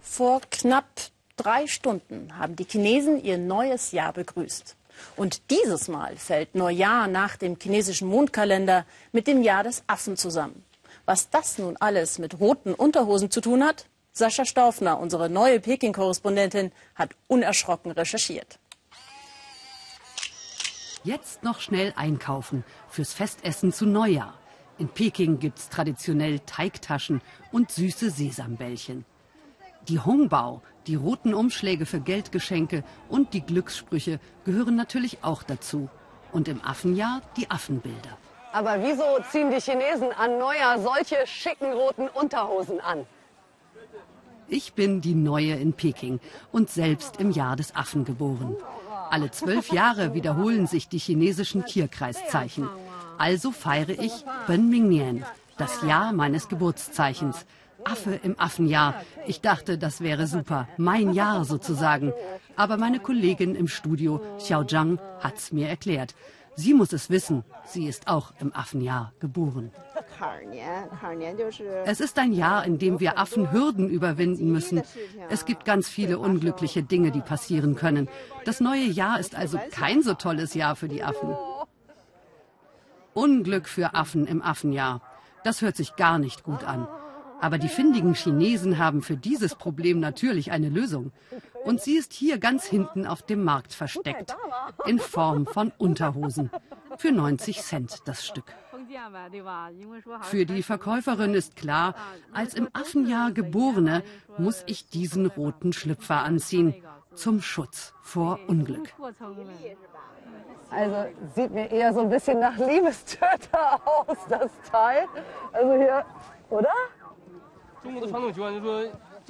Vor knapp drei Stunden haben die Chinesen ihr neues Jahr begrüßt. Und dieses Mal fällt Neujahr nach dem chinesischen Mondkalender mit dem Jahr des Affen zusammen. Was das nun alles mit roten Unterhosen zu tun hat? Sascha Staufner, unsere neue Peking-Korrespondentin, hat unerschrocken recherchiert. Jetzt noch schnell einkaufen fürs Festessen zu Neujahr. In Peking gibt's traditionell Teigtaschen und süße Sesambällchen. Die Hongbao, die roten Umschläge für Geldgeschenke und die Glückssprüche gehören natürlich auch dazu. Und im Affenjahr die Affenbilder. Aber wieso ziehen die Chinesen an Neujahr solche schicken roten Unterhosen an? Ich bin die Neue in Peking und selbst im Jahr des Affen geboren. Alle zwölf Jahre wiederholen sich die chinesischen Tierkreiszeichen. Also feiere ich Ben Mingnian, das Jahr meines Geburtszeichens. Affe im Affenjahr. Ich dachte, das wäre super. Mein Jahr sozusagen. Aber meine Kollegin im Studio, Xiao Zhang, hat's mir erklärt. Sie muss es wissen. Sie ist auch im Affenjahr geboren. Es ist ein Jahr, in dem wir Affen Hürden überwinden müssen. Es gibt ganz viele unglückliche Dinge, die passieren können. Das neue Jahr ist also kein so tolles Jahr für die Affen. Unglück für Affen im Affenjahr. Das hört sich gar nicht gut an. Aber die findigen Chinesen haben für dieses Problem natürlich eine Lösung. Und sie ist hier ganz hinten auf dem Markt versteckt. In Form von Unterhosen. Für 90 Cent das Stück. Für die Verkäuferin ist klar, als im Affenjahr Geborene muss ich diesen roten Schlüpfer anziehen. Zum Schutz vor Unglück. Also sieht mir eher so ein bisschen nach Liebestöter aus, das Teil. Also hier, oder?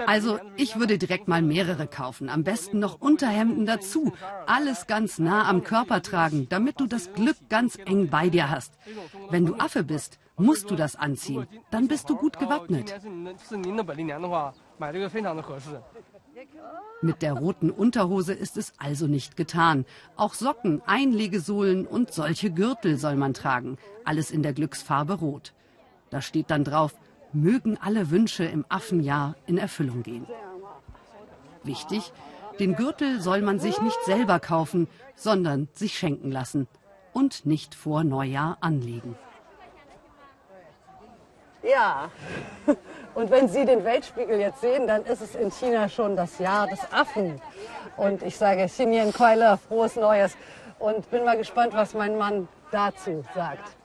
Also ich würde direkt mal mehrere kaufen. Am besten noch Unterhemden dazu. Alles ganz nah am Körper tragen, damit du das Glück ganz eng bei dir hast. Wenn du Affe bist, musst du das anziehen. Dann bist du gut gewappnet. Mit der roten Unterhose ist es also nicht getan. Auch Socken, Einlegesohlen und solche Gürtel soll man tragen. Alles in der Glücksfarbe Rot. Da steht dann drauf, mögen alle Wünsche im Affenjahr in Erfüllung gehen. Wichtig, den Gürtel soll man sich nicht selber kaufen, sondern sich schenken lassen und nicht vor Neujahr anlegen. Ja, und wenn Sie den Weltspiegel jetzt sehen, dann ist es in China schon das Jahr des Affen. Und ich sage Xinyan Kuai frohes Neues und bin mal gespannt, was mein Mann dazu sagt.